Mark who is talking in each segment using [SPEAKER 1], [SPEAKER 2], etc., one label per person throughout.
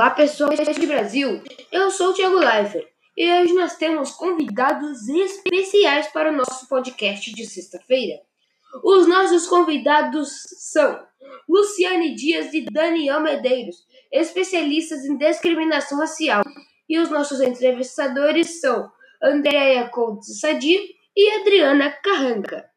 [SPEAKER 1] Olá pessoal do Brasil, eu sou o Thiago Leifert e hoje nós temos convidados especiais para o nosso podcast de sexta-feira. Os nossos convidados são Luciane Dias e Daniel Medeiros, especialistas em discriminação racial, e os nossos entrevistadores são Andréia Couto Sadi e Adriana Carranca.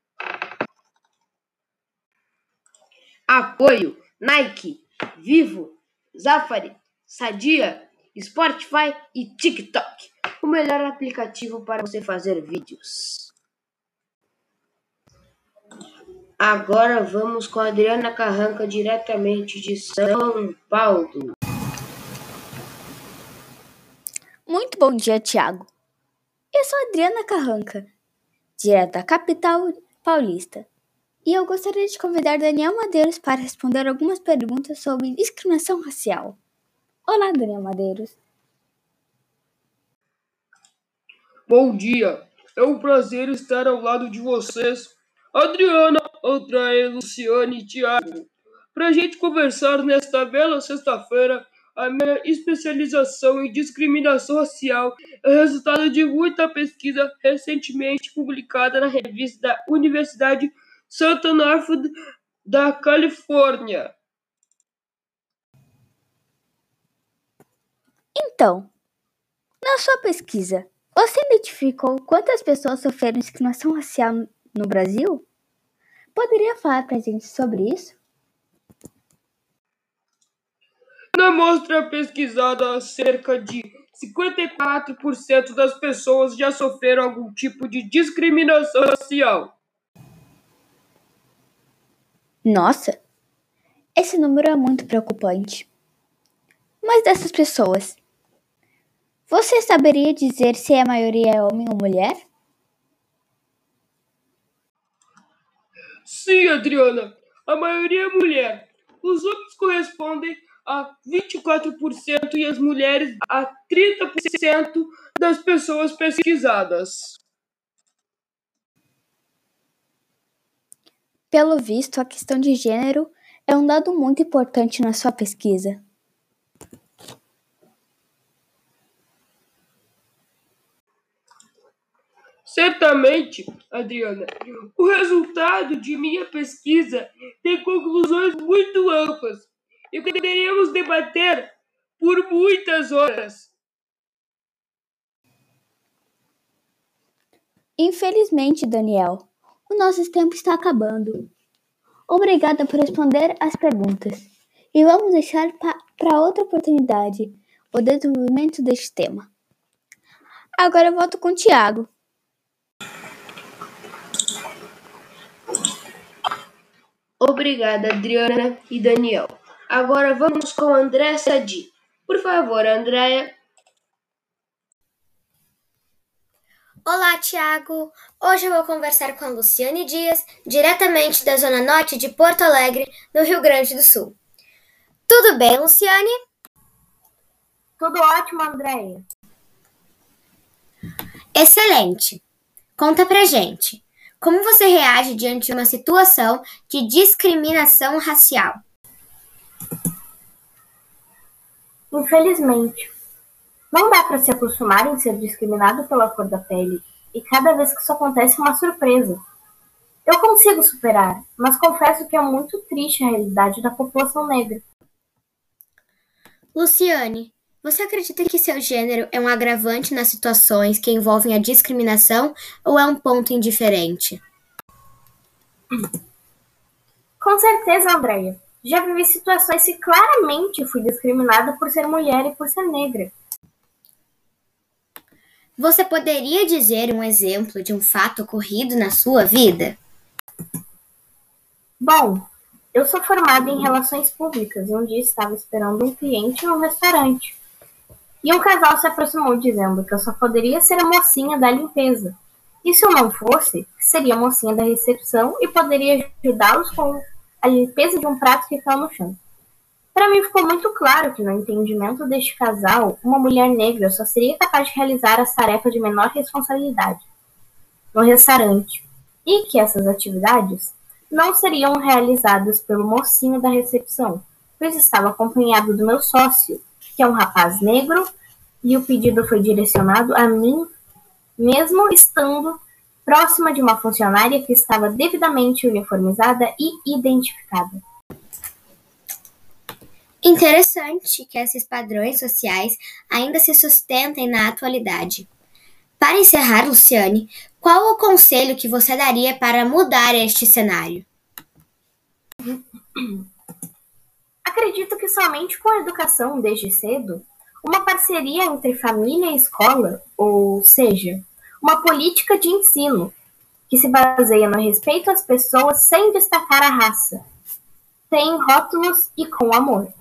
[SPEAKER 1] Apoio Nike, Vivo, Zafari, Sadia, Spotify e TikTok, o melhor aplicativo para você fazer vídeos. Agora vamos com a Adriana Carranca diretamente de São Paulo.
[SPEAKER 2] Muito bom dia, Tiago. Eu sou Adriana Carranca, direto da capital paulista, e eu gostaria de convidar Daniel Madeiros para responder algumas perguntas sobre discriminação racial. Olá, Daniel Madeiros.
[SPEAKER 3] Bom dia. É um prazer estar ao lado de vocês, Adriana, Andréia, Luciane e Tiago, para a gente conversar nesta bela sexta-feira. A minha especialização em discriminação racial é resultado de muita pesquisa recentemente publicada na revista da Universidade Santa Narford da Califórnia.
[SPEAKER 2] Então, na sua pesquisa, você identificou quantas pessoas sofreram discriminação racial no Brasil? Poderia falar pra gente sobre isso?
[SPEAKER 3] Na amostra pesquisada, cerca de 54% das pessoas já sofreram algum tipo de discriminação racial.
[SPEAKER 2] Nossa, esse número é muito preocupante. Mas dessas pessoas, você saberia dizer se a maioria é homem ou mulher?
[SPEAKER 3] Sim, Adriana, a maioria é mulher. Os homens correspondem a 24% e as mulheres a 30% das pessoas pesquisadas.
[SPEAKER 2] Pelo visto, a questão de gênero é um dado muito importante na sua pesquisa.
[SPEAKER 3] Certamente, Adriana, o resultado de minha pesquisa tem conclusões muito amplas e poderíamos debater por muitas horas.
[SPEAKER 2] Infelizmente, Daniel, o nosso tempo está acabando. Obrigada por responder as perguntas e vamos deixar para outra oportunidade o desenvolvimento deste tema. Agora eu volto com o Tiago.
[SPEAKER 1] Obrigada, Adriana e Daniel. Agora vamos com André Sadi. Por favor, Andréia.
[SPEAKER 4] Olá, Tiago! Hoje eu vou conversar com a Luciane Dias, diretamente da Zona Norte de Porto Alegre, no Rio Grande do Sul. Tudo bem, Luciane?
[SPEAKER 5] Tudo ótimo, Andréia.
[SPEAKER 4] Excelente! Conta pra gente. Como você reage diante de uma situação de discriminação racial?
[SPEAKER 5] Infelizmente, não dá para se acostumar em ser discriminado pela cor da pele, e cada vez que isso acontece é uma surpresa. Eu consigo superar, mas confesso que é muito triste a realidade da população negra.
[SPEAKER 4] Luciane, você acredita que seu gênero é um agravante nas situações que envolvem a discriminação ou é um ponto indiferente?
[SPEAKER 5] Com certeza, Andréia. Já vivi situações que claramente fui discriminada por ser mulher e por ser negra.
[SPEAKER 4] Você poderia dizer um exemplo de um fato ocorrido na sua vida?
[SPEAKER 5] Bom, eu sou formada em Relações Públicas e um dia estava esperando um cliente em um restaurante. E um casal se aproximou dizendo que eu só poderia ser a mocinha da limpeza. E se eu não fosse, seria a mocinha da recepção e poderia ajudá-los com a limpeza de um prato que caiu no chão. Para mim ficou muito claro que, no entendimento deste casal, uma mulher negra só seria capaz de realizar as tarefas de menor responsabilidade no restaurante, e que essas atividades não seriam realizadas pelo mocinho da recepção, pois estava acompanhado do meu sócio, que é um rapaz negro, e o pedido foi direcionado a mim, mesmo estando próxima de uma funcionária que estava devidamente uniformizada e identificada.
[SPEAKER 4] Interessante que esses padrões sociais ainda se sustentem na atualidade. Para encerrar, Luciane, qual o conselho que você daria para mudar este cenário?
[SPEAKER 5] Acredito que somente com a educação desde cedo, uma parceria entre família e escola, ou seja, uma política de ensino que se baseia no respeito às pessoas sem destacar a raça, sem rótulos e com amor.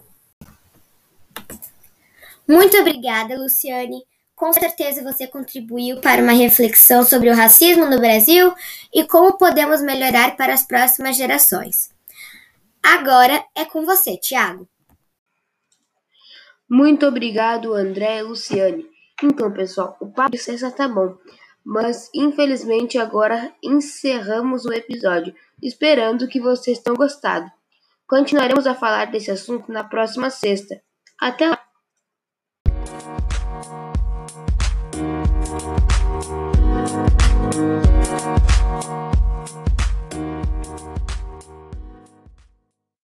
[SPEAKER 4] Muito obrigada, Luciane. Com certeza você contribuiu para uma reflexão sobre o racismo no Brasil e como podemos melhorar para as próximas gerações. Agora é com você, Tiago.
[SPEAKER 1] Muito obrigado, André e Luciane. Então, pessoal, o papo de sexta tá bom, mas infelizmente agora encerramos o episódio, esperando que vocês tenham gostado. Continuaremos a falar desse assunto na próxima sexta. Até lá!